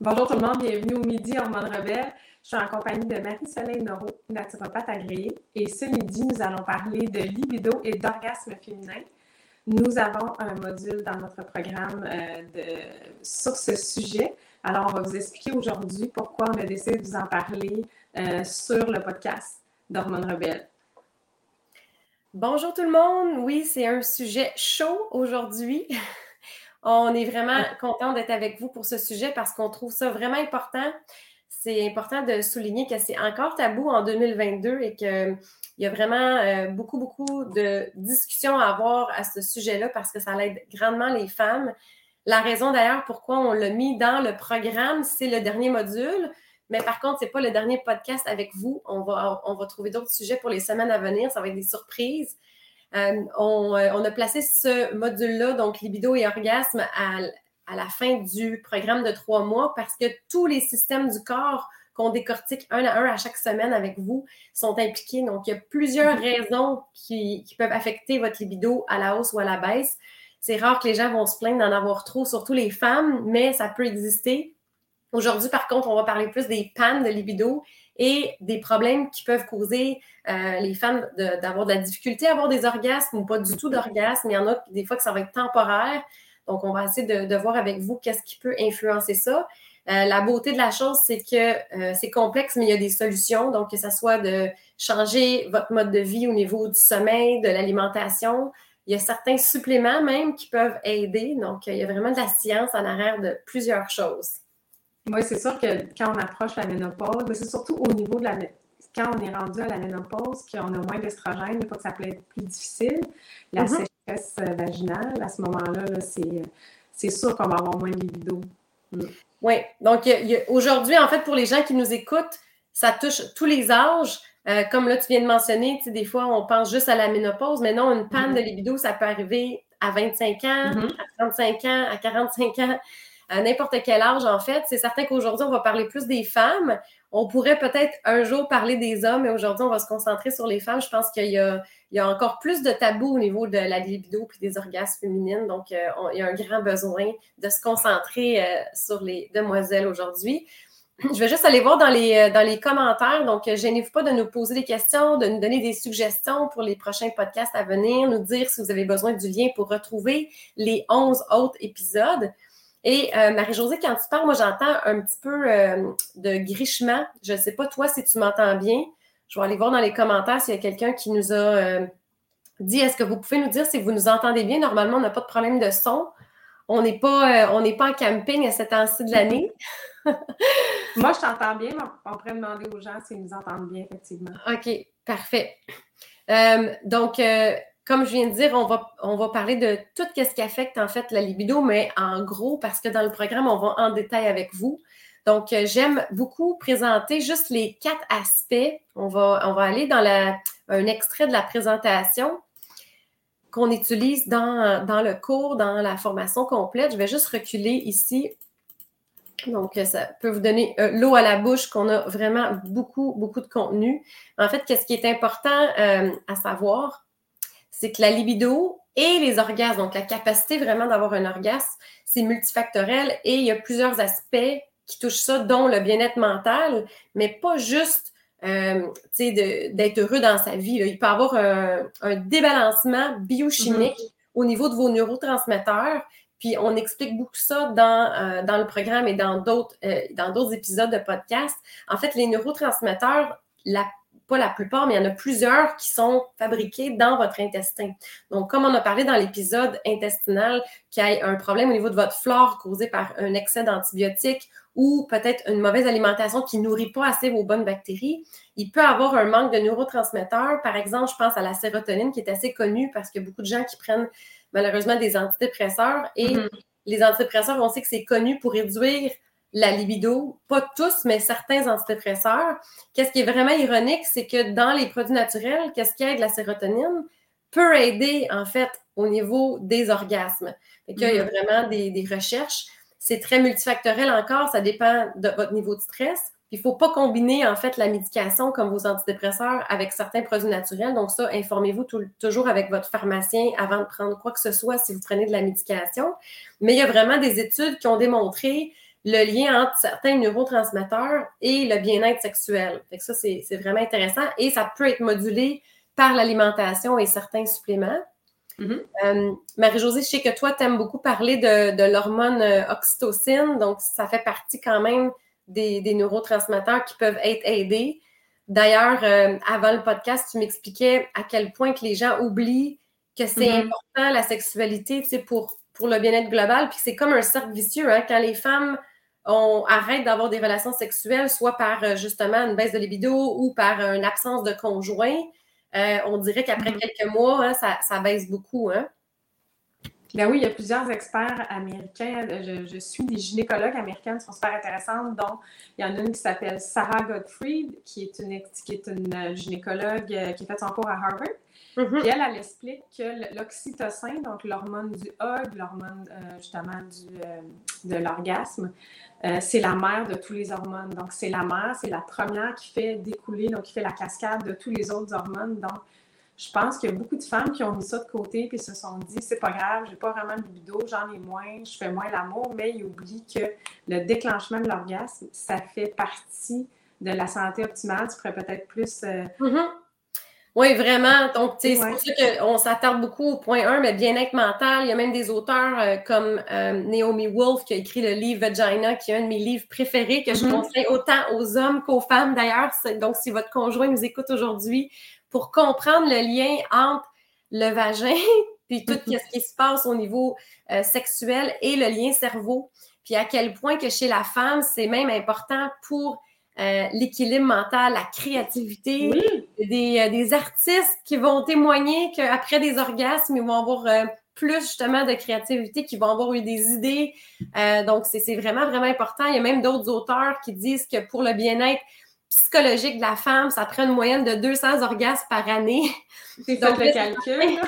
Bonjour tout le monde, bienvenue au Midi Hormone Rebelle. Je suis en compagnie de Marie-Soleil Noro, naturopathe agréée. Et ce midi, nous allons parler de libido et d'orgasme féminin. Nous avons un module dans notre programme euh, sur ce sujet. Alors, on va vous expliquer aujourd'hui pourquoi on a décidé de vous en parler euh, sur le podcast d'Hormone Rebelle. Bonjour tout le monde. Oui, c'est un sujet chaud aujourd'hui. On est vraiment content d'être avec vous pour ce sujet parce qu'on trouve ça vraiment important. C'est important de souligner que c'est encore tabou en 2022 et qu'il y a vraiment euh, beaucoup, beaucoup de discussions à avoir à ce sujet-là parce que ça aide grandement les femmes. La raison d'ailleurs pourquoi on l'a mis dans le programme, c'est le dernier module. Mais par contre, ce n'est pas le dernier podcast avec vous. On va, on va trouver d'autres sujets pour les semaines à venir. Ça va être des surprises. Euh, euh, on, a placé ce module-là, donc libido et orgasme, à, la fin du programme de trois mois parce que tous les systèmes du corps qu'on décortique un à un à chaque semaine avec vous sont impliqués. Donc, il y a plusieurs mhm. raisons qui, peuvent affecter votre libido à la hausse ou à la baisse. C'est rare que les gens vont se plaindre d'en avoir trop, surtout les femmes, mais ça peut exister. Aujourd'hui, par contre, on va parler plus des pannes de libido et des problèmes qui peuvent causer euh, les femmes d'avoir de, la difficulté à avoir des orgasmes ou pas du tout d'orgasme. Il y en a des fois que ça va être temporaire. Donc, on va essayer de, voir avec vous qu'est-ce qui peut influencer ça. Euh, la beauté de la chose, c'est que euh, c'est complexe, mais il y a des solutions. Donc, que ce soit de changer votre mode de vie au niveau du sommeil, de l'alimentation. Il y a certains suppléments même qui peuvent aider. Donc, il y a vraiment de la science en arrière de plusieurs choses. Oui, c'est sûr que quand on approche la ménopause, c'est surtout au niveau de la quand on est rendu à la ménopause, qu'on a moins d'estrogène, des fois que ça peut être plus difficile. La mm-hmm. sécheresse euh, vaginale, à ce moment-là, c'est sûr qu'on va avoir moins de libido. Mm. Oui, donc aujourd'hui, en fait, pour les gens qui nous écoutent, ça touche tous les âges. Euh, comme là, tu viens de mentionner, des fois, on pense juste à la ménopause, mais non, une panne mm-hmm. de libido, ça peut arriver à 25 ans, mm-hmm. à 35 ans, à 45 ans à n'importe quel âge, en fait. C'est certain qu'aujourd'hui, on va parler plus des femmes. On pourrait peut-être un jour parler des hommes, mais aujourd'hui, on va se concentrer sur les femmes. Je pense qu'il y a, encore plus de tabous au niveau de la libido et des orgasmes féminines. Donc, euh, il y a un grand besoin de se concentrer euh, sur les demoiselles aujourd'hui. Je vais juste aller voir dans les, euh, dans les commentaires. Donc, gênez-vous pas de nous poser des questions, de nous donner des suggestions pour les prochains podcasts à venir, nous dire si vous avez besoin du lien pour retrouver les 11 autres épisodes. Et euh, Marie-Josée, quand tu parles, moi, j'entends un petit peu euh, de grichement. Je ne sais pas, toi, si tu m'entends bien. Je vais aller voir dans les commentaires s'il y a quelqu'un qui nous a euh, dit est-ce que vous pouvez nous dire si vous nous entendez bien? Normalement, on n'a pas de problème de son. On n'est pas, on pas en camping à cet temps-ci de l'année. moi, je t'entends bien, mais on pourrait demander aux gens s'ils nous entendent bien, effectivement. OK, parfait. donc, comme je viens de dire, on va, on va parler de tout ce qui affecte en fait la libido, mais en gros, parce que dans le programme, on va en détail avec vous. Donc, euh, j'aime beaucoup présenter juste les quatre aspects. On va, on va aller dans la, un extrait de la présentation qu'on utilise dans, dans le cours, dans la formation complète. Je vais juste reculer ici. Donc, ça peut vous donner euh, l'eau à la bouche qu'on a vraiment beaucoup, beaucoup de contenu. En fait, qu'est-ce qui est important euh, à savoir, c'est que la libido et les orgasmes, donc la capacité vraiment d'avoir un orgasme, c'est multifactoriel et il y a plusieurs aspects qui touchent ça, dont le bien-être mental, mais pas juste euh, d'être heureux dans sa vie. Il peut y avoir un, débalancement biochimique mm-hmm. au niveau de vos neurotransmetteurs. Puis on explique beaucoup ça dans, euh, dans le programme et dans d'autres euh, dans d'autres épisodes de podcast. En fait, les neurotransmetteurs, la pas la plupart, mais il y en a plusieurs qui sont fabriqués dans votre intestin. Donc, comme on a parlé dans l'épisode intestinal, qu'il y a un problème au niveau de votre flore causé par un excès d'antibiotiques ou peut-être une mauvaise alimentation qui nourrit pas assez vos bonnes bactéries, il peut avoir un manque de neurotransmetteurs. Par exemple, je pense à la sérotonine qui est assez connue parce qu'il y a beaucoup de gens qui prennent malheureusement des antidépresseurs et mm-hmm. les antidépresseurs, on sait que c'est connu pour réduire la libido, pas tous, mais certains antidépresseurs. Qu'est-ce qui est vraiment ironique, c'est que dans les produits naturels, qu'est-ce qui aide la sérotonine peut aider, en fait, au niveau des orgasmes. Il y a mm-hmm. vraiment des, recherches. C'est très multifactoriel encore, ça dépend de votre niveau de stress. Il ne faut pas combiner, en fait, la médication comme vos antidépresseurs avec certains produits naturels. Donc, ça, informez-vous toujours avec votre pharmacien avant de prendre quoi que ce soit si vous prenez de la médication. Mais il y a vraiment des études qui ont démontré le lien entre certains neurotransmetteurs et le bien-être sexuel. Fait que ça, c'est vraiment intéressant et ça peut être modulé par l'alimentation et certains suppléments. Mm-hmm. Euh, Marie-Josée, je sais que toi, tu aimes beaucoup parler de, l'hormone euh, oxytocine, donc ça fait partie quand même des, neurotransmetteurs qui peuvent être aidés. D'ailleurs, euh, avant le podcast, tu m'expliquais à quel point que les gens oublient que c'est mm-hmm. important la sexualité, pour, pour le bien-être global, puis c'est comme un cercle vicieux, hein, quand les femmes on arrête d'avoir des relations sexuelles, soit par justement une baisse de libido ou par une absence de conjoint, euh, on dirait qu'après mm-hmm. quelques mois, hein, ça, baisse beaucoup. Hein? Ben oui, il y a plusieurs experts américains. Je, suis des gynécologues américaines qui sont super intéressantes, dont il y en a une qui s'appelle Sarah Gottfried, qui est une, qui est une euh, gynécologue euh, qui a fait son cours à Harvard. Mm-hmm. Et elle, elle explique que l'oxytocine, donc l'hormone du hug, l'hormone justement du, de l'orgasme, euh, c'est la mère de tous les hormones. Donc, c'est la mère, c'est la première qui fait découler, donc qui fait la cascade de tous les autres hormones. Donc, je pense qu'il y a beaucoup de femmes qui ont mis ça de côté puis se sont dit c'est pas grave, j'ai pas vraiment de libido, j'en ai moins, je fais moins l'amour, mais ils oublient que le déclenchement de l'orgasme, ça fait partie de la santé optimale. Tu pourrais peut-être plus euh, mm-hmm. Oui, vraiment. Donc, c'est pour ça qu'on s'attarde beaucoup au point 1, mais bien-être mental. Il y a même des auteurs euh, comme euh, Naomi Wolf qui a écrit le livre Vagina, qui est un de mes livres préférés, que je mm-hmm. conseille autant aux hommes qu'aux femmes d'ailleurs. Donc, si votre conjoint nous écoute aujourd'hui, pour comprendre le lien entre le vagin puis tout mm-hmm. ce qui se passe au niveau euh, sexuel et le lien cerveau. Puis à quel point que chez la femme, c'est même important pour l'équilibre mental, la créativité. Des, euh, des, artistes qui vont témoigner qu'après des orgasmes, ils vont avoir euh, plus justement de créativité, qui vont avoir eu des idées. donc, c'est vraiment, vraiment important. Il y a même d'autres auteurs qui disent que pour le bien-être psychologique de la femme, ça prend une moyenne de 200 orgasmes par année. C'est ça le calcul.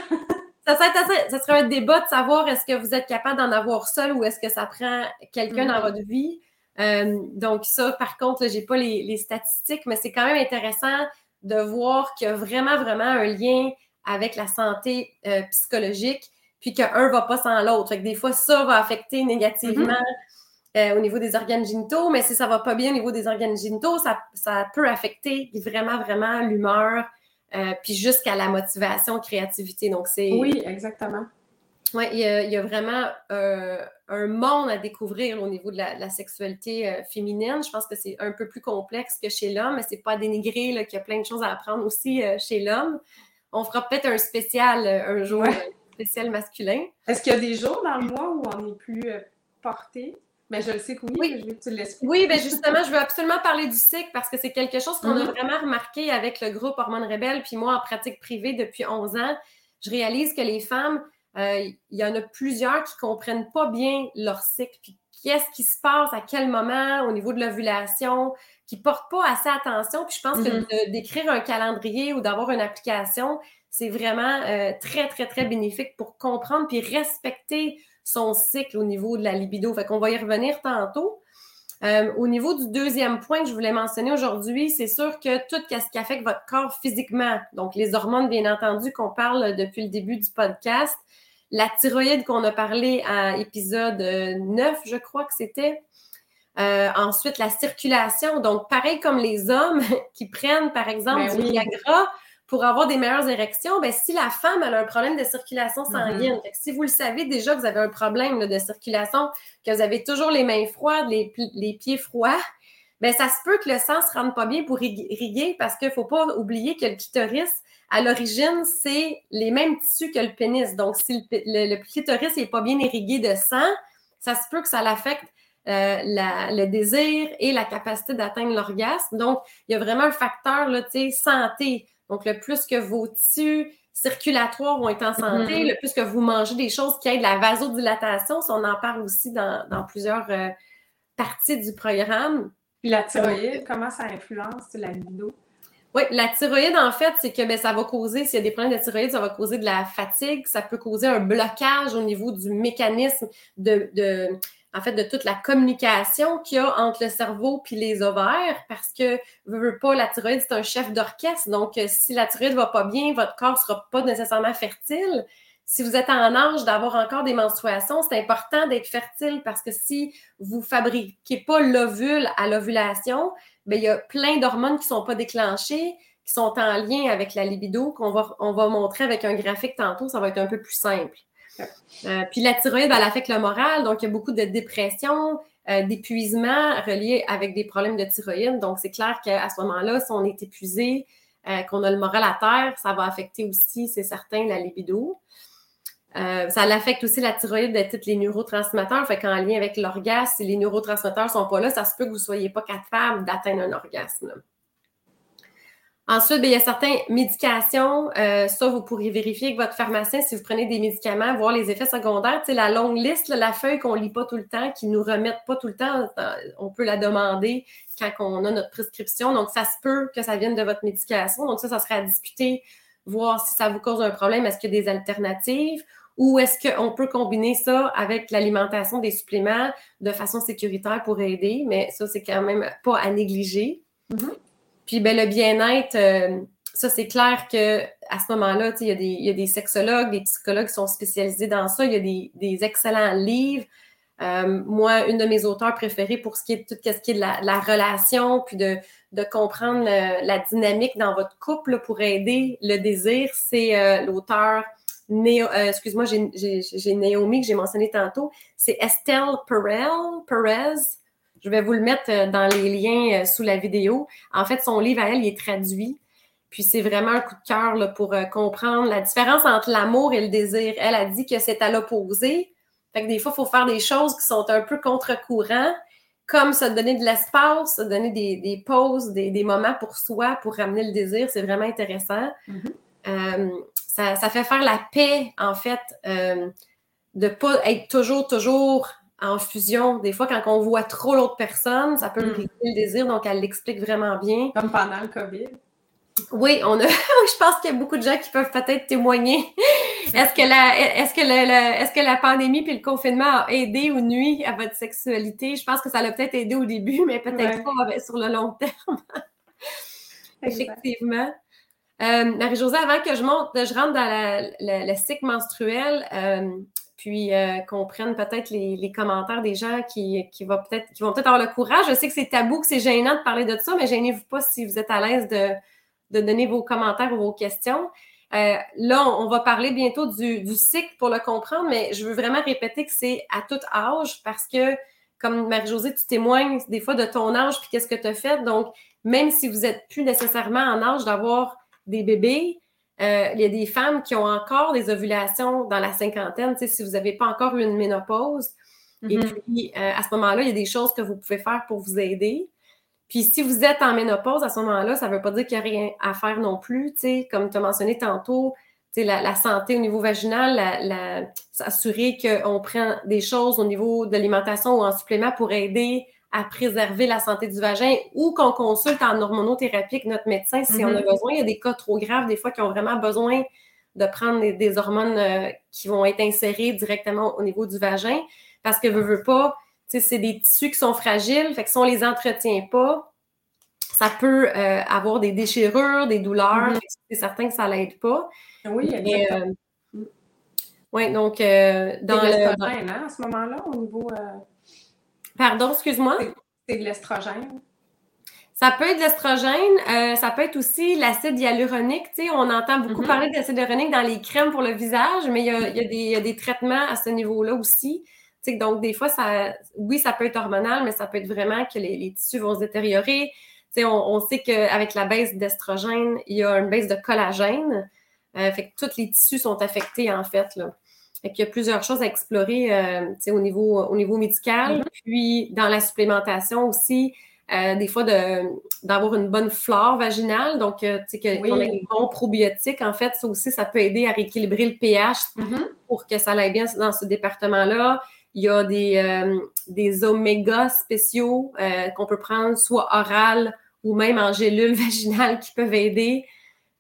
Ça serait, ça serait un débat de savoir est-ce que vous êtes capable d'en avoir seul ou est-ce que ça prend quelqu'un dans mm-hmm. votre vie. Euh, donc, ça, par contre, je n'ai pas les, statistiques, mais c'est quand même intéressant de voir qu'il y a vraiment, vraiment un lien avec la santé euh, psychologique, puis qu'un ne va pas sans l'autre. Des fois, ça va affecter négativement mm-hmm. euh, au niveau des organes génitaux, mais si ça ne va pas bien au niveau des organes génitaux, ça, ça peut affecter vraiment, vraiment l'humeur, puis jusqu'à la motivation, créativité. Donc, c'est. Oui, exactement. Oui, il, y a vraiment euh, un monde à découvrir au niveau de la, sexualité euh, féminine. Je pense que c'est un peu plus complexe que chez l'homme, mais c'est pas à dénigrer qu'il y a plein de choses à apprendre aussi euh, chez l'homme. On fera peut-être un spécial un jour, spécial masculin. Est-ce qu'il y a des jours dans le mois où on est plus porté? Mais je le sais que oui, oui. je veux que tu Oui, bien justement, je veux absolument parler du cycle parce que c'est quelque chose qu'on a mm-hmm. vraiment remarqué avec le groupe Hormones Rebelles, puis moi en pratique privée depuis 11 ans. Je réalise que les femmes, il y en a plusieurs qui ne comprennent pas bien leur cycle, puis qu'est-ce qui se passe à quel moment au niveau de l'ovulation, qui ne portent pas assez attention. Puis je pense que mm-hmm. d'écrire un calendrier ou d'avoir une application, c'est vraiment euh, très, très, très bénéfique pour comprendre puis respecter son cycle au niveau de la libido. Fait qu'on va y revenir tantôt. Euh, au niveau du deuxième point que je voulais mentionner aujourd'hui, c'est sûr que tout ce qui affecte votre corps physiquement, donc les hormones, bien entendu, qu'on parle depuis le début du podcast, la thyroïde qu'on a parlé à épisode 9, je crois que c'était. Euh, ensuite, la circulation. Donc, pareil comme les hommes qui prennent, par exemple, ben du Viagra pour avoir des meilleures érections, ben, si la femme a un problème de circulation mm-hmm. sanguine, si vous le savez déjà que vous avez un problème de circulation, que vous avez toujours les mains froides, les, pieds froids, ben, ça se peut que le sang ne se rende pas bien pour irriguer parce qu'il ne faut pas oublier que le clitoris, à l'origine, c'est les mêmes tissus que le pénis. Donc, si le, clitoris n'est pas bien irrigué de sang, ça se peut que ça l'affecte euh, le désir et la capacité d'atteindre l'orgasme. Donc, il y a vraiment un facteur là, santé. Donc, le plus que vos tissus circulatoires vont être en santé, mm-hmm. le plus que vous mangez des choses qui aident la vasodilatation, si on en parle aussi dans, plusieurs euh, parties du programme. Puis la thyroïde, comment ça influence la libido? Oui, la thyroïde, en fait, c'est que ben, ça va causer, s'il y a des problèmes de thyroïde, ça va causer de la fatigue, ça peut causer un blocage au niveau du mécanisme de, de en fait, de toute la communication qu'il y a entre le cerveau puis les ovaires, parce que, veux, pas, la thyroïde, c'est un chef d'orchestre. Donc, euh, si la thyroïde va pas bien, votre corps sera pas nécessairement fertile. si vous êtes en âge d'avoir encore des menstruations, c'est important d'être fertile parce que si vous fabriquez pas l'ovule à l'ovulation, ben, il y a plein d'hormones qui sont pas déclenchées, qui sont en lien avec la libido, qu'on va, on va montrer avec un graphique tantôt, ça va être un peu plus simple. Euh, puis la thyroïde, elle affecte le moral, donc il y a beaucoup de dépression, euh, d'épuisement relié avec des problèmes de thyroïde. Donc c'est clair qu'à ce moment-là, si on est épuisé, euh, qu'on a le moral à terre, ça va affecter aussi, c'est certain, la libido. ça affecte aussi la thyroïde de tous les neurotransmetteurs. Fait qu'en lien avec l'orgasme, si les neurotransmetteurs ne sont pas là, ça se peut que vous ne soyez pas capable d'atteindre un orgasme. Ensuite, ben, il y a certaines médications. Euh, ça, vous pourriez vérifier avec votre pharmacien si vous prenez des médicaments, voir les effets secondaires. Tu sais, la longue liste, la feuille qu'on ne lit pas tout le temps, qui ne nous remettent pas tout le temps, euh, on peut la demander quand on a notre prescription. Donc, ça se peut que ça vienne de votre médication. Donc, ça, ça serait à discuter, voir si ça vous cause un problème. Est-ce qu'il y a des alternatives? Ou est-ce qu'on peut combiner ça avec l'alimentation des suppléments de façon sécuritaire pour aider? Mais ça, c'est quand même pas à négliger. Mm-hmm. Puis ben, le bien-être, euh, ça, c'est clair que à ce moment-là, il y, a des sexologues, des psychologues qui sont spécialisés dans ça. Il y a des, excellents livres. Euh, moi, une de mes auteurs préférées pour ce qui est tout ce qui est de la, relation, puis de, comprendre la dynamique dans votre couple pour aider le désir, c'est euh, l'auteur excuse-moi, j'ai Naomi que j'ai mentionné tantôt. C'est Estelle Perel, Perez. Je vais vous le mettre euh, dans les liens euh, sous la vidéo. En fait, son livre à elle, il est traduit. Puis c'est vraiment un coup de cœur pour euh, comprendre la différence entre l'amour et le désir. Elle a dit que c'est à l'opposé. Fait que des fois, il faut faire des choses qui sont un peu contre-courant, comme se donner de l'espace, se donner des, pauses, des, moments pour soi, pour ramener le désir. C'est vraiment intéressant. Mm-hmm. ça, fait faire la paix, en fait, de ne pas être toujours, toujours en fusion. Des fois, quand on voit trop l'autre personne, ça peut briser mm. le désir, donc elle l'explique vraiment bien. Comme pendant le COVID. Oui, on a, je pense qu'il y a beaucoup de gens qui peuvent peut-être témoigner. Est-ce que la, est-ce que est-ce que la pandémie puis le confinement a aidé ou nuit à votre sexualité? Je pense que ça l'a peut-être aidé au début, mais peut-être pas sur le long terme. Effectivement. Euh, Marie-Josée, avant que je monte, je rentre dans le cycle menstruel, euh, puis euh, qu'on prenne peut-être les, commentaires des gens qui, qui, vont peut-être qui vont peut-être avoir le courage. Je sais que c'est tabou, que c'est gênant de parler de ça, mais gênez-vous pas si vous êtes à l'aise de, donner vos commentaires ou vos questions. Euh, là, on, va parler bientôt du, cycle pour le comprendre, mais je veux vraiment répéter que c'est à tout âge parce que, comme Marie-Josée, tu témoignes des fois de ton âge puis qu'est-ce que tu as fait. Donc, même si vous n'êtes plus nécessairement en âge d'avoir des bébés, euh, il y a des femmes qui ont encore des ovulations dans la cinquantaine, si vous n'avez pas encore eu une ménopause. Et mm-hmm. puis, euh, à ce moment-là, il y a des choses que vous pouvez faire pour vous aider. Puis, si vous êtes en ménopause, à ce moment-là, ça ne veut pas dire qu'il n'y a rien à faire non plus. Comme tu as mentionné tantôt, la, la, santé au niveau vaginal, la, s'assurer qu'on prend des choses au niveau de l'alimentation ou en supplément pour aider à préserver la santé du vagin ou qu'on consulte en hormonothérapie avec notre médecin si on a mm-hmm. besoin. Il y a des cas trop graves, des fois, qui ont vraiment besoin de prendre des, hormones euh, qui vont être insérées directement au niveau du vagin parce que veut, veut pas, c'est des tissus qui sont fragiles, fait que si on les entretient pas, ça peut euh, avoir des déchirures, des douleurs. Mm-hmm. C'est certain que ça l'aide pas. Oui, exactement. Euh, oui, donc dans le. Hein, à ce moment-là, au niveau. Pardon, excuse-moi? C'est de l'estrogène. Ça peut être de l'estrogène, euh, ça peut être aussi l'acide hyaluronique. on entend beaucoup mm-hmm. parler d'acide hyaluronique dans les crèmes pour le visage, mais il y a, des, traitements à ce niveau-là aussi. donc, des fois, ça, oui, ça peut être hormonal, mais ça peut être vraiment que les, tissus vont se détériorer. On, on, sait qu'avec la baisse d'estrogène, il y a une baisse de collagène. Euh, fait que tous les tissus sont affectés, en fait. Là. Fait qu'il y a plusieurs choses à explorer euh, au, niveau, au niveau médical. Mm-hmm. Puis dans la supplémentation aussi, euh, des fois d'avoir une bonne flore vaginale, donc euh, tu sais que oui. ait bon probiotique, en fait, ça aussi, ça peut aider à rééquilibrer le pH mm-hmm. pour que ça aille bien dans ce département-là. Il y a des, euh, des oméga spéciaux qu'on peut prendre soit oral ou même en gélule vaginale qui peuvent aider.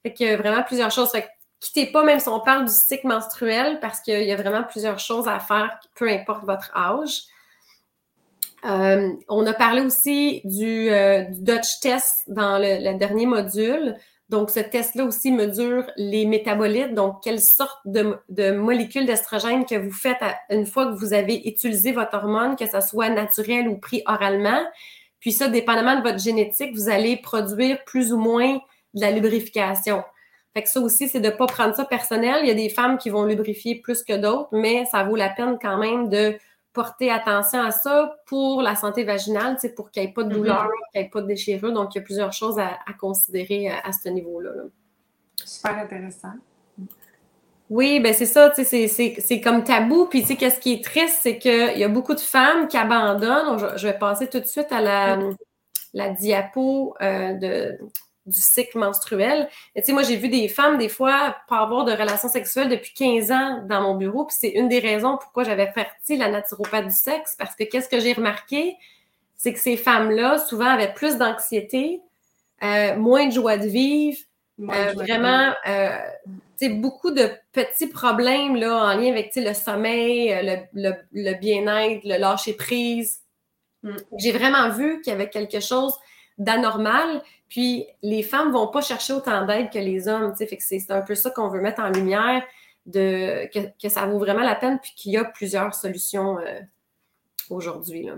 Fait qu'il y a vraiment plusieurs choses. Fait quittez pas, même si on parle du cycle menstruel, parce qu'il y a vraiment plusieurs choses à faire, peu importe votre âge. Euh, on a parlé aussi du, euh, Dutch test dans le, dernier module. Donc, ce test-là aussi mesure les métabolites, donc quelle sorte de, molécules d'estrogène que vous faites une fois que vous avez utilisé votre hormone, que ce soit naturel ou pris oralement. Puis ça, dépendamment de votre génétique, vous allez produire plus ou moins de la lubrification. Fait que ça aussi, c'est de ne pas prendre ça personnel. Il y a des femmes qui vont lubrifier plus que d'autres, mais ça vaut la peine quand même de porter attention à ça pour la santé vaginale, pour qu'il n'y ait pas de mm-hmm. douleur, qu'il n'y ait pas de déchirure. Donc, il y a plusieurs choses à, considérer à, ce niveau-là. Super intéressant. Oui, ben c'est ça, c'est comme tabou. Puis, tu sais, qu'est-ce qui est triste, c'est qu'il y a beaucoup de femmes qui abandonnent. Je, vais passer tout de suite à la, la diapo euh, de, du cycle menstruel. tu sais, moi, j'ai vu des femmes, des fois, pas avoir de relations sexuelles depuis 15 ans dans mon bureau. Puis c'est une des raisons pourquoi j'avais parti la naturopathe du sexe. Parce que qu'est-ce que j'ai remarqué? C'est que ces femmes-là, souvent, avaient plus d'anxiété, euh, moins de joie de vivre, euh, vraiment, euh, tu sais, beaucoup de petits problèmes là, en lien avec le sommeil, le, le, bien-être, le lâcher-prise. Mm. J'ai vraiment vu qu'il y avait quelque chose d'anormal. Puis les femmes vont pas chercher autant d'aide que les hommes. C'est un peu ça qu'on veut mettre en lumière, de, que, ça vaut vraiment la peine, puis qu'il y a plusieurs solutions euh, aujourd'hui.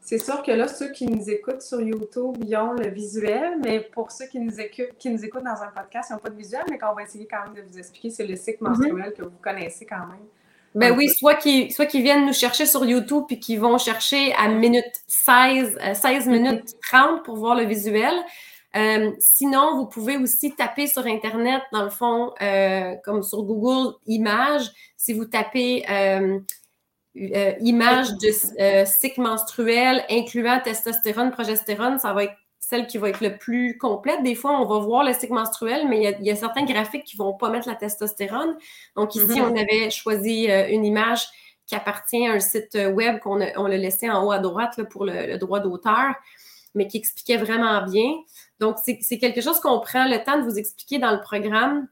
C'est sûr que là, ceux qui nous écoutent sur YouTube, ils ont le visuel, mais pour ceux qui nous, écoutent, qui nous écoutent dans un podcast, ils n'ont pas de visuel, mais qu'on va essayer quand même de vous expliquer, c'est le cycle mm-hmm. menstruel que vous connaissez quand même. Ben oui, soit qu'ils soit viennent nous chercher sur YouTube puis qu'ils vont chercher à minute 16, 16 euh, minutes 30 pour voir le visuel. Euh, sinon, vous pouvez aussi taper sur Internet, dans le fond, euh, comme sur Google Images. Si vous tapez images de cycle menstruel incluant testostérone, progestérone, ça va être celle qui va être le plus complète. Des fois, on va voir le cycle menstruel, mais il y a, certains graphiques qui ne vont pas mettre la testostérone. Donc ici, mhm. on avait choisi euh, une image qui appartient à un site web qu'on on l'a laissé en haut à droite pour le, droit d'auteur, mais qui expliquait vraiment bien. Donc, c'est quelque chose qu'on prend le temps de vous expliquer dans le programme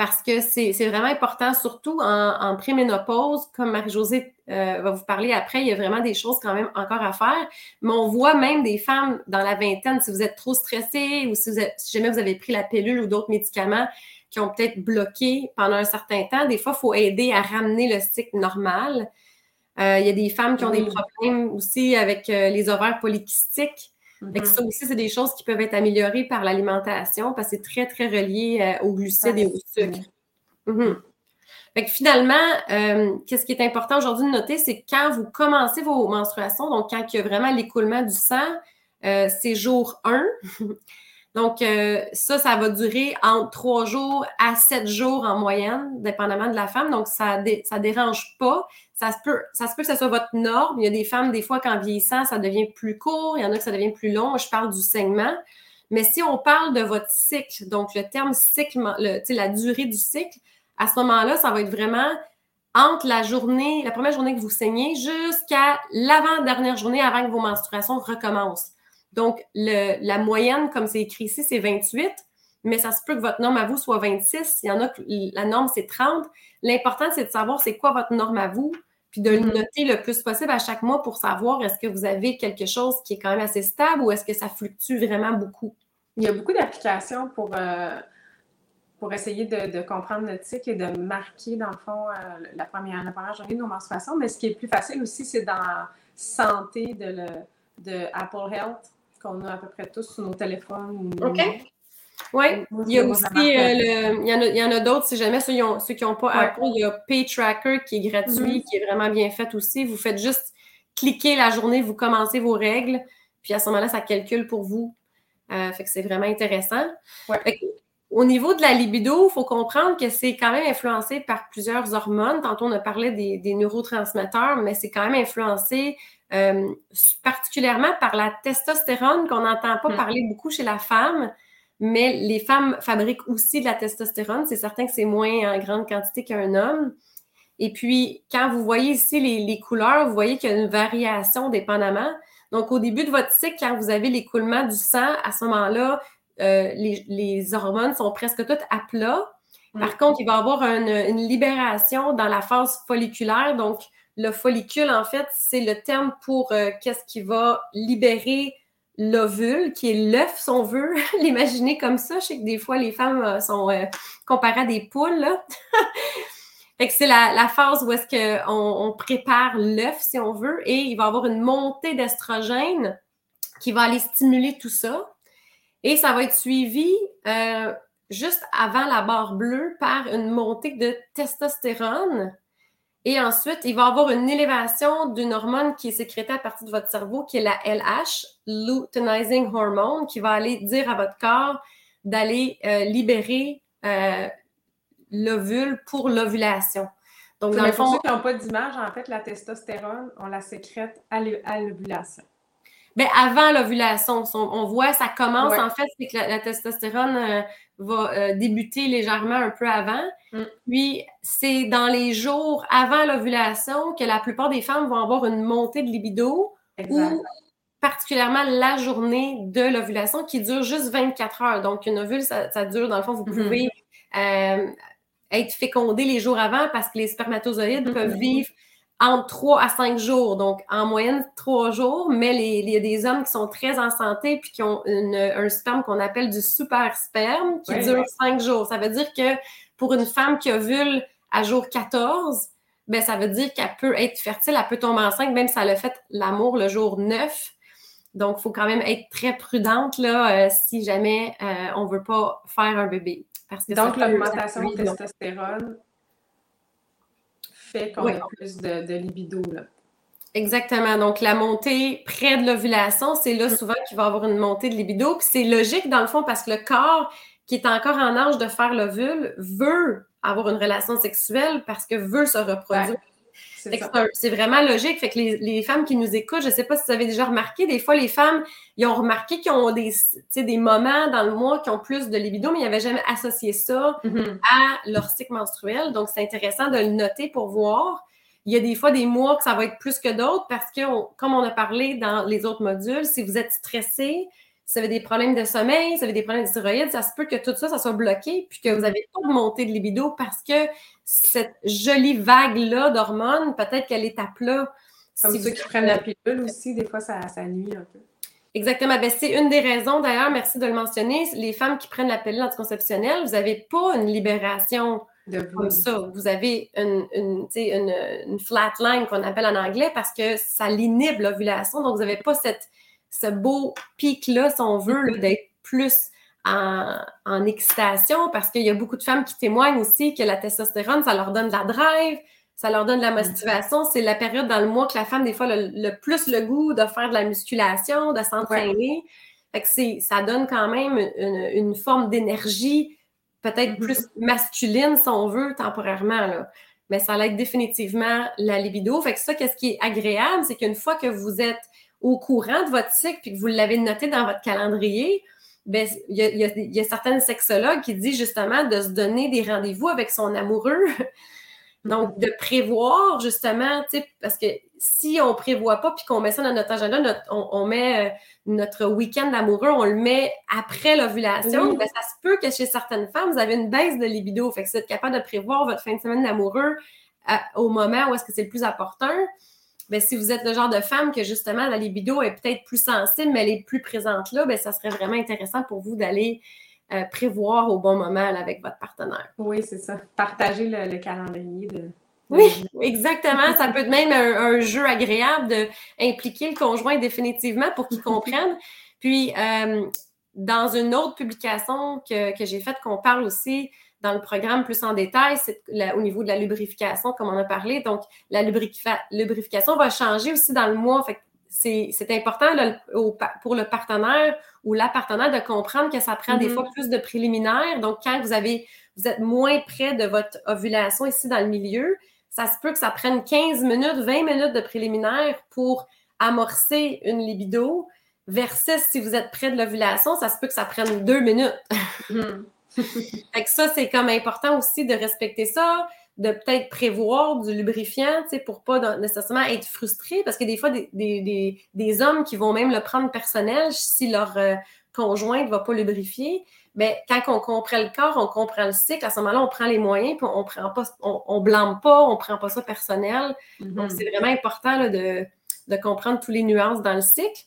parce que c'est vraiment important, surtout en, en préménopause, comme Marie-Josée euh, va vous parler après, il y a vraiment des choses quand même encore à faire. Mais on voit même des femmes dans la vingtaine, si vous êtes trop stressé ou si, jamais vous avez pris la pilule ou d'autres médicaments qui ont peut-être bloqué pendant un certain temps, des fois, il faut aider à ramener le cycle normal. Euh, il y a des femmes qui ont des problèmes aussi avec euh, les ovaires polykystiques. Mm-hmm. Ça aussi, c'est des choses qui peuvent être améliorées par l'alimentation parce que c'est très, très relié euh, aux glucides et au sucre. Mm-hmm. finalement, euh, qu'est-ce qui est important aujourd'hui de noter, c'est quand vous commencez vos menstruations, donc quand il y a vraiment l'écoulement du sang, euh, c'est jour 1. donc, ça, ça va durer entre 3 jours à 7 jours en moyenne, dépendamment de la femme. Donc, ça ne dérange pas. Ça se, peut, ça se peut que ce soit votre norme. Il y a des femmes, des fois, qu'en vieillissant, ça devient plus court. Il y en a que ça devient plus long. Je parle du saignement. Mais si on parle de votre cycle, donc le terme cycle, le, la durée du cycle, à ce moment-là, ça va être vraiment entre la journée, la première journée que vous saignez jusqu'à l'avant-dernière journée avant que vos menstruations recommencent. Donc, le, la moyenne, comme c'est écrit ici, c'est 28, mais ça se peut que votre norme à vous soit 26. Il y en a que la norme, c'est 30. L'important, c'est de savoir c'est quoi votre norme à vous, puis de le mm-hmm. noter le plus possible à chaque mois pour savoir est-ce que vous avez quelque chose qui est quand même assez stable ou est-ce que ça fluctue vraiment beaucoup. Il y a beaucoup d'applications pour, euh, pour essayer de, comprendre notre cycle et de marquer, dans le fond, euh, la, première, la première journée de nos menstruations. Mais ce qui est plus facile aussi, c'est dans santé de, le, de Apple Health qu'on a à peu près tous sur nos téléphones. OK. Oui, il y a aussi, euh, il, y en a, d'autres, si jamais ceux, qui n'ont pas Apple, il y a PayTracker qui est gratuit, mm-hmm. qui est vraiment bien fait aussi. Vous faites juste cliquer la journée, vous commencez vos règles, puis à ce moment-là, ça calcule pour vous. Euh, fait que c'est vraiment intéressant. Au niveau de la libido, il faut comprendre que c'est quand même influencé par plusieurs hormones. Tantôt, on a parlé des, neurotransmetteurs, mais c'est quand même influencé euh, particulièrement par la testostérone qu'on n'entend pas mm. parler beaucoup chez la femme. Mais les femmes fabriquent aussi de la testostérone. C'est certain que c'est moins en grande quantité qu'un homme. Et puis, quand vous voyez ici les, couleurs, vous voyez qu'il y a une variation dépendamment. Donc, au début de votre cycle, quand vous avez l'écoulement du sang, à ce moment-là, euh, les, hormones sont presque toutes à plat. Par contre, il va y avoir une, libération dans la phase folliculaire. Donc, le follicule, en fait, c'est le terme pour euh, qu'est-ce qui va libérer l'ovule, qui est l'œuf, si on veut l'imaginer comme ça. Je sais que des fois, les femmes euh, sont euh, comparées à des poules. Là. c'est la, phase où est-ce qu'on on prépare l'œuf, si on veut, et il va y avoir une montée d'estrogène qui va aller stimuler tout ça. Et ça va être suivi euh, juste avant la barre bleue par une montée de testostérone. Et ensuite, il va y avoir une élévation d'une hormone qui est sécrétée à partir de votre cerveau, qui est la LH, Luteinizing Hormone, qui va aller dire à votre corps d'aller euh, libérer euh, l'ovule pour l'ovulation. Donc, dans le fond, pour ceux qui n'ont pas d'image, en fait, la testostérone, on la sécrète à l'ovulation. Bien, avant l'ovulation, on, voit, ça commence, en fait, c'est que la, testostérone euh, va euh, débuter légèrement un peu avant. Mm. Puis, c'est dans les jours avant l'ovulation que la plupart des femmes vont avoir une montée de libido ou particulièrement la journée de l'ovulation qui dure juste 24 heures. Donc, une ovule, ça, dure, dans le fond, vous mm-hmm. pouvez euh, être fécondé les jours avant parce que les spermatozoïdes mm-hmm. peuvent vivre entre 3 à 5 jours. Donc, en moyenne, 3 jours, mais il y a des hommes qui sont très en santé puis qui ont un sperme qu'on appelle du super sperme qui dure 5 jours. Ça veut dire que pour une femme qui ovule à jour 14, ben, ça veut dire qu'elle peut être fertile, elle peut tomber enceinte, même si elle a fait l'amour le jour 9. Donc, il faut quand même être très prudente là, euh, si jamais euh, on ne veut pas faire un bébé. Parce que Donc, l'augmentation de testostérone fait qu'on a plus de, libido. Là. Exactement. Donc, la montée près de l'ovulation, c'est là mm. souvent qu'il va y avoir une montée de libido. Puis c'est logique, dans le fond, parce que le corps qui est encore en âge de faire l'ovule veut avoir une relation sexuelle parce que veut se reproduire. C'est vraiment logique. Fait que les, femmes qui nous écoutent, je ne sais pas si vous avez déjà remarqué, des fois, les femmes, ils ont remarqué qu'ils ont des, des moments dans le mois qui ont plus de libido, mais ils n'avaient jamais associé ça mm-hmm. à leur cycle menstruel. Donc, c'est intéressant de le noter pour voir. Il y a des fois des mois que ça va être plus que d'autres parce que, comme on a parlé dans les autres modules, si vous êtes stressé, si vous avez des problèmes de sommeil, si vous avez des problèmes de thyroïde, ça se peut que tout ça, ça soit bloqué, puis que vous n'avez pas de montée de libido parce que cette jolie vague-là d'hormones, peut-être qu'elle est à plat. Comme ceux qui prennent la pilule aussi, des fois, ça, ça nuit un peu. Exactement. Ben, c'est une des raisons, d'ailleurs, merci de le mentionner. Les femmes qui prennent la pilule anticonceptionnelle, vous n'avez pas une libération de comme ça. Vous avez une, une, une, une flat line qu'on appelle en anglais parce que ça l'inhibe l'ovulation. Donc, vous n'avez pas cette, ce beau pic-là, si on veut, mm-hmm. d'être plus en, excitation parce qu'il y a beaucoup de femmes qui témoignent aussi que la testostérone, ça leur donne de la drive, ça leur donne de la motivation. C'est la période dans le mois que la femme, des fois, a le, plus le goût de faire de la musculation, de s'entraîner. Fait que ça donne quand même une, forme d'énergie peut-être mm-hmm. plus masculine, si on veut, temporairement. Là. Mais ça être définitivement la libido. Fait que ça, qu'est-ce qui est agréable, c'est qu'une fois que vous êtes au courant de votre cycle puis que vous l'avez noté dans votre calendrier, ben, il y, a, certaines sexologues qui disent justement de se donner des rendez-vous avec son amoureux. Donc, de prévoir justement, parce que si on ne prévoit pas puis qu'on met ça dans notre agenda, on, met euh, notre week-end amoureux, on le met après l'ovulation, ben, ça se peut que chez certaines femmes, vous avez une baisse de libido. Fait que vous êtes capable de prévoir votre fin de semaine d'amoureux euh, au moment où est-ce que c'est le plus important. Ben, si vous êtes le genre de femme que justement la libido est peut-être plus sensible, mais elle est plus présente là, ben, ça serait vraiment intéressant pour vous d'aller euh, prévoir au bon moment avec votre partenaire. Oui, c'est ça. Partager le, calendrier de. Oui, exactement. ça peut être même un, jeu agréable d'impliquer le conjoint définitivement pour qu'il comprenne. Puis, euh, dans une autre publication que, que j'ai faite, qu'on parle aussi dans le programme plus en détail, c'est au niveau de la lubrification, comme on a parlé. Donc, la lubrification va changer aussi dans le mois. Fait c'est important pour le partenaire ou la partenaire de comprendre que ça prend des mm-hmm. fois plus de préliminaires. Donc, quand vous avez, vous êtes moins près de votre ovulation ici dans le milieu, ça se peut que ça prenne 15 minutes, 20 minutes de préliminaires pour amorcer une libido, versus si vous êtes près de l'ovulation, ça se peut que ça prenne deux minutes. Fait que ça, c'est comme important aussi de respecter ça, de peut-être prévoir du lubrifiant, tu sais, pour pas nécessairement être frustré, parce que des fois, des, hommes qui vont même le prendre personnel si leur euh, conjointe ne va pas lubrifier, mais ben, quand on comprend le corps, on comprend le cycle, à ce moment-là, on prend les moyens, puis on prend pas, on, blâme pas, on prend pas ça personnel. Donc, mm-hmm. c'est vraiment important de, de comprendre tous les nuances dans le cycle.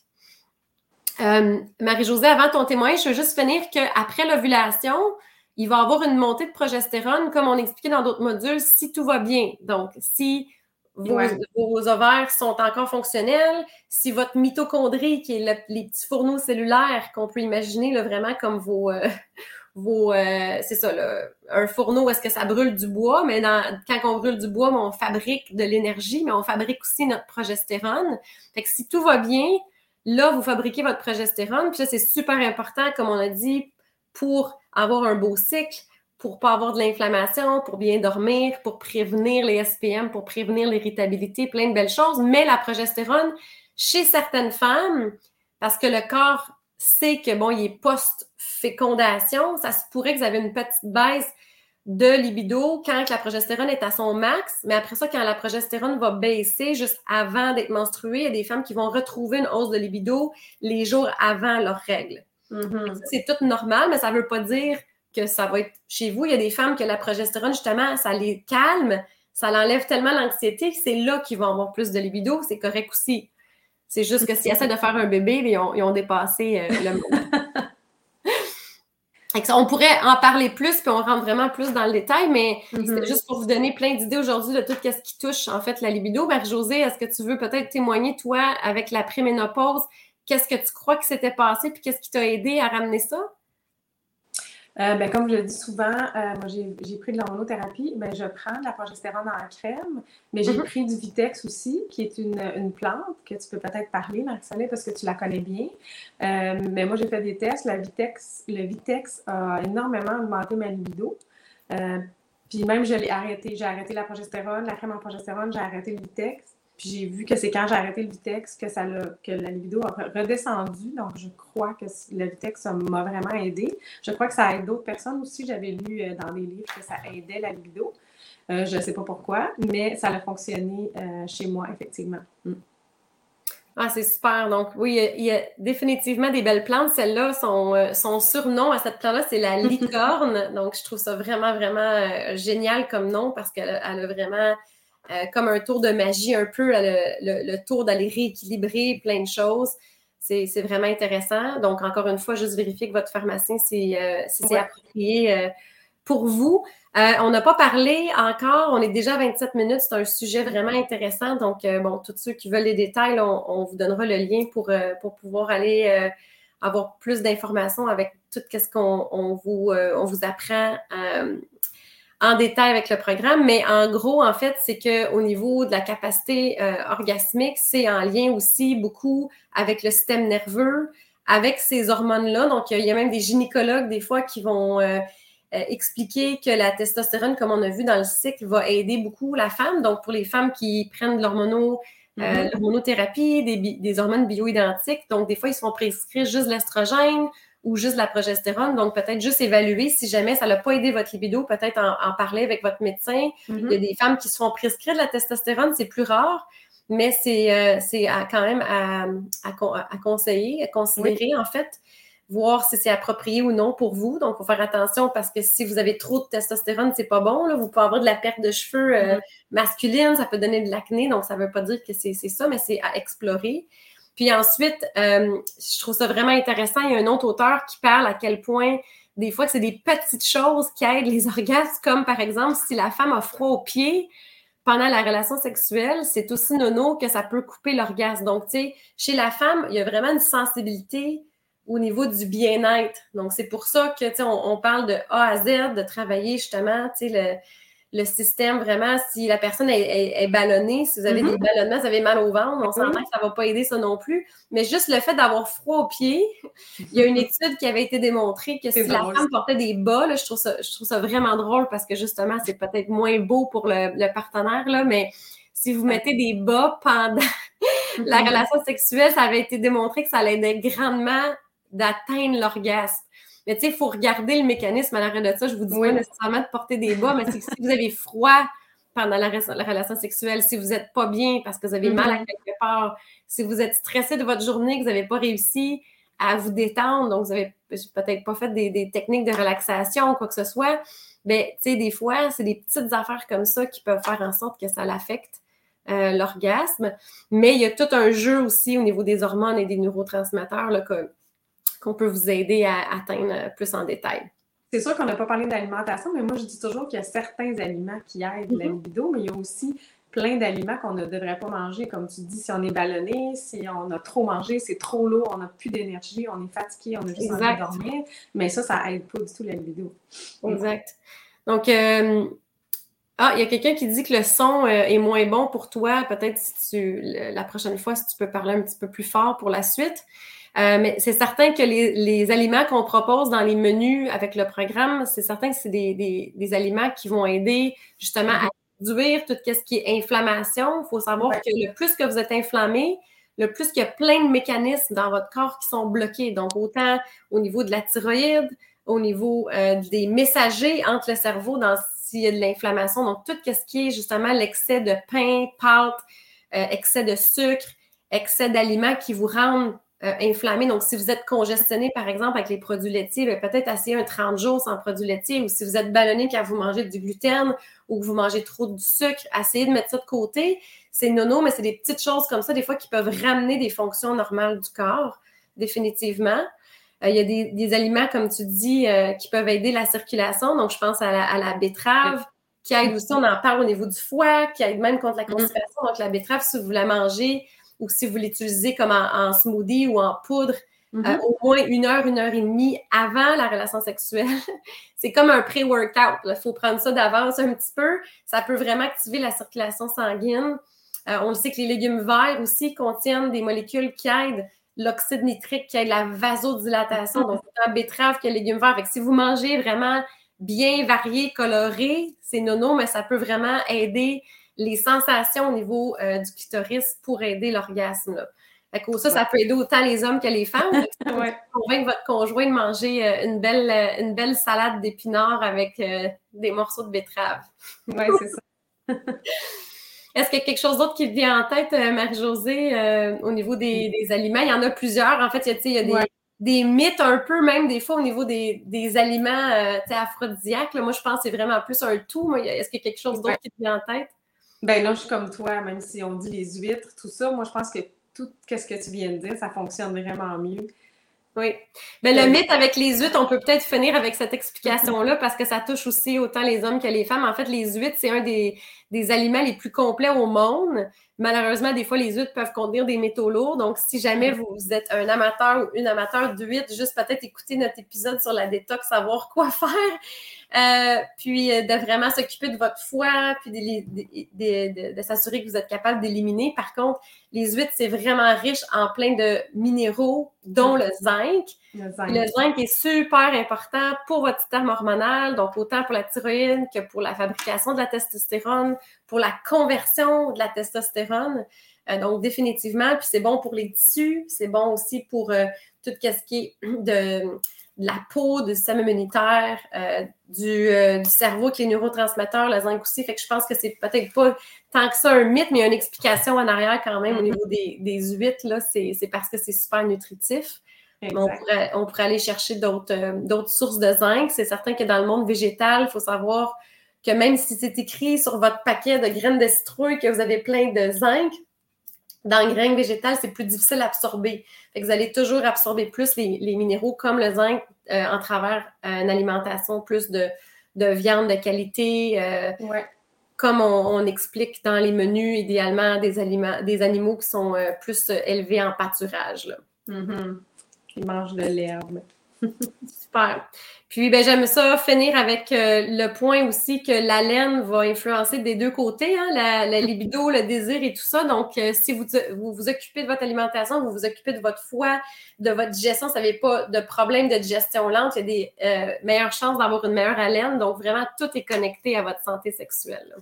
Euh, Marie-Josée, avant ton témoignage, je veux juste finir qu'après l'ovulation, il va y avoir une montée de progestérone, comme on expliquait dans d'autres modules, si tout va bien. Donc, si vos, ovaires sont encore fonctionnels, si votre mitochondrie, qui est les petits fourneaux cellulaires qu'on peut imaginer là, vraiment comme vos, euh, vos euh, c'est ça, un fourneau, est-ce que ça brûle du bois? Mais quand on brûle du bois, on fabrique de l'énergie, mais on fabrique aussi notre progestérone. Fait que si tout va bien, là, vous fabriquez votre progestérone. Puis là, c'est super important, comme on a dit, pour avoir un beau cycle, pour pas avoir de l'inflammation, pour bien dormir, pour prévenir les SPM, pour prévenir l'irritabilité, plein de belles choses. Mais la progestérone, chez certaines femmes, parce que le corps sait que bon, il est post-fécondation, ça se pourrait que vous avez une petite baisse de libido quand la progestérone est à son max, mais après ça, quand la progestérone va baisser juste avant d'être menstruée, il y a des femmes qui vont retrouver une hausse de libido les jours avant leurs règles. Mm-hmm. C'est tout normal, mais ça ne veut pas dire que ça va être chez vous. Il y a des femmes que la progestérone, justement, ça les calme, ça l'enlève tellement l'anxiété que c'est là qu'ils vont avoir plus de libido. C'est correct aussi. C'est juste que s'ils essaient de faire un bébé, ils ont, ils ont dépassé euh, le moment. on pourrait en parler plus, puis on rentre vraiment plus dans le détail, mais c'est c'était juste pour vous donner plein d'idées aujourd'hui de tout ce qui touche en fait la libido. Marie-Josée, est-ce que tu veux peut-être témoigner, toi, avec la préménopause, qu'est-ce que tu crois que s'était passé, puis qu'est-ce qui t'a aidé à ramener ça? Euh, ben, comme je le dis souvent, euh, moi j'ai pris de l'hormonothérapie, ben, je prends de la progestérone en crème, mais j'ai mm-hmm. pris du Vitex aussi, qui est une, une plante que tu peux peut-être parler, Marie-Soleil, parce que tu la connais bien. Euh, mais moi j'ai fait des tests, la Vitex, le Vitex a énormément augmenté ma libido. puis même je l'ai arrêté, j'ai arrêté la progestérone, la crème en progestérone, j'ai arrêté le Vitex. Puis j'ai vu que c'est quand j'ai arrêté le Vitex que, ça que la libido a redescendu. Donc, je crois que le Vitex m'a vraiment aidé. Je crois que ça aide d'autres personnes aussi. J'avais lu euh, dans des livres que ça aidait la libido. Euh, je ne sais pas pourquoi, mais ça a fonctionné euh, chez moi, effectivement. Mm. Ah, c'est super. Donc, oui, il y, a, définitivement des belles plantes. Celle-là, son, son, surnom à cette plante-là, c'est la licorne. Donc, je trouve ça vraiment, vraiment génial comme nom parce qu'elle a vraiment euh, comme un tour de magie, un peu le, tour d'aller rééquilibrer plein de choses. C'est vraiment intéressant. Donc, encore une fois, juste vérifier que votre pharmacien, c'est euh, approprié euh, pour vous. on n'a pas parlé encore, on est déjà à 27 minutes, c'est un sujet vraiment intéressant. Donc, bon, tous ceux qui veulent les détails, on, vous donnera le lien pour, pour pouvoir aller avoir plus d'informations avec tout ce qu'on vous, on vous apprend en détail avec le programme, mais en gros, en fait, c'est qu'au niveau de la capacité euh, orgasmique, c'est en lien aussi beaucoup avec le système nerveux, avec ces hormones-là. Donc, il y a même des gynécologues, des fois, qui vont euh, euh, expliquer que la testostérone, comme on a vu dans le cycle, va aider beaucoup la femme. Donc, pour les femmes qui prennent de l'hormono, mm-hmm. l'hormonothérapie, des, des, hormones bioidentiques, donc des fois, ils se font prescrire juste l'estrogène ou juste la progestérone. Donc, peut-être juste évaluer si jamais ça n'a pas aidé votre libido, peut-être en, parler avec votre médecin. Il y a mm-hmm. des femmes qui se font prescrire de la testostérone, c'est plus rare, mais c'est euh, quand même à, conseiller, à considérer en fait, voir si c'est approprié ou non pour vous. Donc, il faut faire attention parce que si vous avez trop de testostérone, c'est pas bon. Là. Vous pouvez avoir de la perte de cheveux euh, mm-hmm. masculine, ça peut donner de l'acné, donc ça ne veut pas dire que c'est ça, mais c'est à explorer. Puis ensuite, euh, je trouve ça vraiment intéressant. Il y a un autre auteur qui parle à quel point des fois c'est des petites choses qui aident les orgasmes, comme par exemple si la femme a froid aux pieds pendant la relation sexuelle, c'est aussi nono que ça peut couper l'orgasme. Donc, tu sais, chez la femme, il y a vraiment une sensibilité au niveau du bien-être. Donc, c'est pour ça que, tu sais, on, on, parle de A à Z, de travailler justement, tu sais, le le système vraiment, si la personne est, ballonnée, si vous avez des mm-hmm. ballonnements, vous avez mal au ventre, on s'entend que ça ne va pas aider ça non plus. Mais juste le fait d'avoir froid aux pieds, il y a une étude qui avait été démontrée que si la femme portait des bas, je, trouve ça, je trouve ça vraiment drôle parce que justement, c'est peut-être moins beau pour le, partenaire, là, mais si vous mettez des bas pendant la mm-hmm. relation sexuelle, ça avait été démontré que ça l'aidait grandement d'atteindre l'orgasme. Mais tu sais, il faut regarder le mécanisme à l'arrêt de ça. Je vous dis pas nécessairement de porter des bas, mais si vous avez froid pendant la, relation sexuelle, si vous n'êtes pas bien parce que vous avez mal à mm-hmm. quelque part, si vous êtes stressé de votre journée, que vous n'avez pas réussi à vous détendre, donc vous n'avez peut-être pas fait des, techniques de relaxation ou quoi que ce soit, bien, tu sais, des fois, c'est des petites affaires comme ça qui peuvent faire en sorte que ça l'affecte l'orgasme. Mais il y a tout un jeu aussi au niveau des hormones et des neurotransmetteurs qu'on peut vous aider à atteindre plus en détail. C'est sûr qu'on n'a pas parlé d'alimentation, mais moi, je dis toujours qu'il y a certains aliments qui aident la mm-hmm. libido, mais il y a aussi plein d'aliments qu'on ne devrait pas manger. Comme tu dis, si on est ballonné, si on a trop mangé, c'est trop lourd, on n'a plus d'énergie, on est fatigué, on a juste envie de dormir. Mais ça, ça aide pas du tout la libido. Exact. Donc, euh, ah, il y a quelqu'un qui dit que le son euh, est moins bon pour toi. Peut-être si tu, la prochaine fois, si tu peux parler un petit peu plus fort pour la suite. Euh, mais c'est certain que les, aliments qu'on propose dans les menus avec le programme, c'est certain que c'est des, aliments qui vont aider justement à réduire tout ce qui est inflammation. Il faut savoir que le plus que vous êtes inflammé, le plus qu'il y a plein de mécanismes dans votre corps qui sont bloqués. Donc, autant au niveau de la thyroïde, au niveau euh, des messagers entre le cerveau dans s'il y a de l'inflammation. Donc, tout ce qui est justement l'excès de pain, pâte, euh, excès de sucre, excès d'aliments qui vous rendent euh. Donc, si vous êtes congestionné, par exemple, avec les produits laitiers, ben, peut-être essayer un 30 jours sans produits laitiers. Ou si vous êtes ballonné car vous mangez du gluten ou que vous mangez trop de sucre, essayez de mettre ça de côté. C'est nono, mais c'est des petites choses comme ça, des fois, qui peuvent ramener des fonctions normales du corps, définitivement. Euh, il y a des, aliments, comme tu dis, euh, qui peuvent aider la circulation. Donc, je pense à la, betterave, qui aide aussi, on en parle au niveau du foie, qui aide même contre la constipation. Donc, la betterave, si vous la mangez ou si vous l'utilisez comme en, smoothie ou en poudre, euh, mm-hmm. au moins une heure, une heure et demie avant la relation sexuelle. c'est comme un pré-workout. Il faut prendre ça d'avance un petit peu. Ça peut vraiment activer la circulation sanguine. Euh, on le sait que les légumes verts aussi contiennent des molécules qui aident l'oxyde nitrique, qui aide la vasodilatation. Mm-hmm. Donc, autant betterave que légumes verts. Fait si vous mangez vraiment bien varié, coloré, c'est nono, mais ça peut vraiment aider les sensations au niveau euh, du clitoris pour aider l'orgasme. ça, ça peut aider autant les hommes que les femmes. ouais. Convaincre votre conjoint de manger euh, une belle, euh, une belle salade d'épinards avec des morceaux de betterave. Oui, c'est ça. Est-ce qu'il y a quelque chose d'autre qui te vient en tête, Marie-Josée, au niveau des, aliments? Il y en a plusieurs. En fait, il y a, des, mythes un peu, même des fois, au niveau des, aliments aphrodisiaques. Moi, je pense que c'est vraiment plus un tout. Est-ce qu'il y a quelque chose d'autre qui te vient en tête? Ben là, je suis comme toi, même si on dit les huîtres, tout ça, moi, je pense que tout ce que tu viens de dire, ça fonctionne vraiment mieux. Oui. Mais le mythe avec les huîtres, on peut peut-être finir avec cette explication-là parce que ça touche aussi autant les hommes que les femmes. En fait, les huîtres, c'est un des, des, aliments les plus complets au monde. Malheureusement, des fois, les huîtres peuvent contenir des métaux lourds. Donc, si jamais vous êtes un amateur ou une amateur d'huîtres, juste peut-être écouter notre épisode sur la détox, savoir quoi faire. Euh, puis euh, de vraiment s'occuper de votre foie, puis de, s'assurer que vous êtes capable d'éliminer. Par contre, les huîtres, c'est vraiment riche en plein de minéraux, dont le zinc. Le zinc. est super important pour votre système hormonal, donc autant pour la thyroïde que pour la fabrication de la testostérone, pour la conversion de la testostérone. Euh, donc, définitivement, puis c'est bon pour les tissus, c'est bon aussi pour tout ce qui est de de la peau, du système immunitaire, euh, euh, du, cerveau qui est neurotransmetteur, le zinc aussi. Fait que je pense que c'est peut-être pas tant que ça un mythe, mais il y a une explication en arrière quand même au mm-hmm. niveau des, des huîtres. Là, c'est, parce que c'est super nutritif. On pourrait, on pourrait, aller chercher d'autres, euh, d'autres sources de zinc. C'est certain que dans le monde végétal, il faut savoir que même si c'est écrit sur votre paquet de graines de citrouille que vous avez plein de zinc, dans le grain végétal, c'est plus difficile à absorber. vous allez toujours absorber plus les, minéraux comme le zinc euh, en travers euh, une alimentation plus de, viande de qualité. Euh, comme on, explique dans les menus, idéalement des, aliments, des animaux qui sont plus élevés en pâturage. Là. Mm-hmm. Qui mangent de l'herbe. Super. Puis, ben, j'aime ça finir avec euh, le point aussi que la laine va influencer des deux côtés, hein, la, libido, le désir et tout ça. Donc, euh, si vous, vous, occupez de votre alimentation, vous vous occupez de votre foie, de votre digestion, vous n'avez pas de problème de digestion lente, il y a des euh, meilleures chances d'avoir une meilleure haleine. Donc, vraiment, tout est connecté à votre santé sexuelle.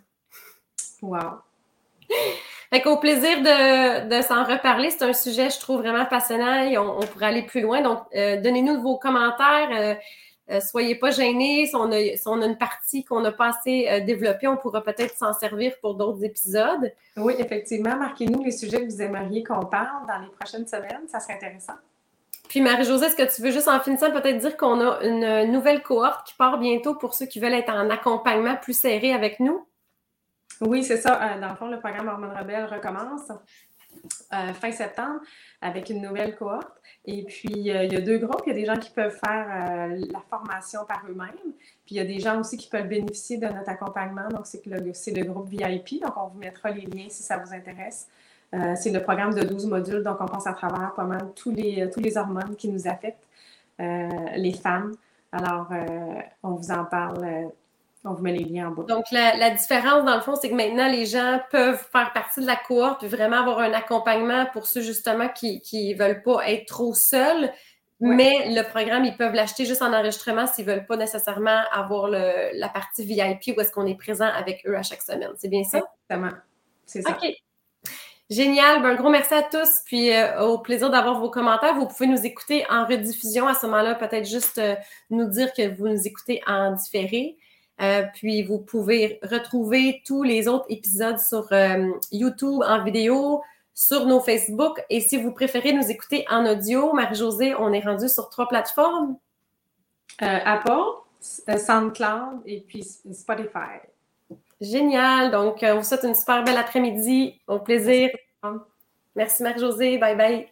Wow. Fait au plaisir de, s'en reparler. C'est un sujet, je trouve, vraiment passionnant et on, pourrait aller plus loin. Donc, euh, donnez-nous vos commentaires. Euh, euh, soyez pas gênés. Si on a, une partie qu'on n'a pas assez développée, on pourra peut-être s'en servir pour d'autres épisodes. Oui, effectivement. Marquez-nous les sujets que vous aimeriez qu'on parle dans les prochaines semaines. Ça serait intéressant. Puis Marie-Josée, est-ce que tu veux juste en finissant peut-être dire qu'on a une nouvelle cohorte qui part bientôt pour ceux qui veulent être en accompagnement plus serré avec nous? Oui, c'est ça. Dans le fond, le programme Hormone Rebelle recommence fin septembre avec une nouvelle cohorte. Et puis, euh, il y a deux groupes. Il y a des gens qui peuvent faire euh, la formation par eux-mêmes. Puis, il y a des gens aussi qui peuvent bénéficier de notre accompagnement. Donc, c'est le, le groupe VIP. Donc, on vous mettra les liens si ça vous intéresse. Euh, c'est le programme de 12 modules. Donc, on passe à travers pas mal tous les, tous les hormones qui nous affectent, les femmes. Alors, on vous en parle on vous met les liens en bas. Donc, la, différence, dans le fond, c'est que maintenant, les gens peuvent faire partie de la cohorte, vraiment avoir un accompagnement pour ceux, justement, qui ne veulent pas être trop seuls. Mais le programme, ils peuvent l'acheter juste en enregistrement s'ils ne veulent pas nécessairement avoir la partie VIP où est-ce qu'on est présent avec eux à chaque semaine. C'est bien ça? Exactement. C'est ça. OK. Génial. Ben, un gros merci à tous. Puis euh, au plaisir d'avoir vos commentaires. Vous pouvez nous écouter en rediffusion à ce moment-là. Peut-être juste euh, nous dire que vous nous écoutez en différé. Euh, puis vous pouvez retrouver tous les autres épisodes sur euh, YouTube en vidéo, sur nos Facebook. Et si vous préférez nous écouter en audio, Marie-Josée, on est rendu sur trois plateformes. Euh, Apple, SoundCloud et puis Spotify. Génial. Donc, on vous souhaite une super belle après-midi. Au plaisir. Merci Marie-Josée. Bye bye.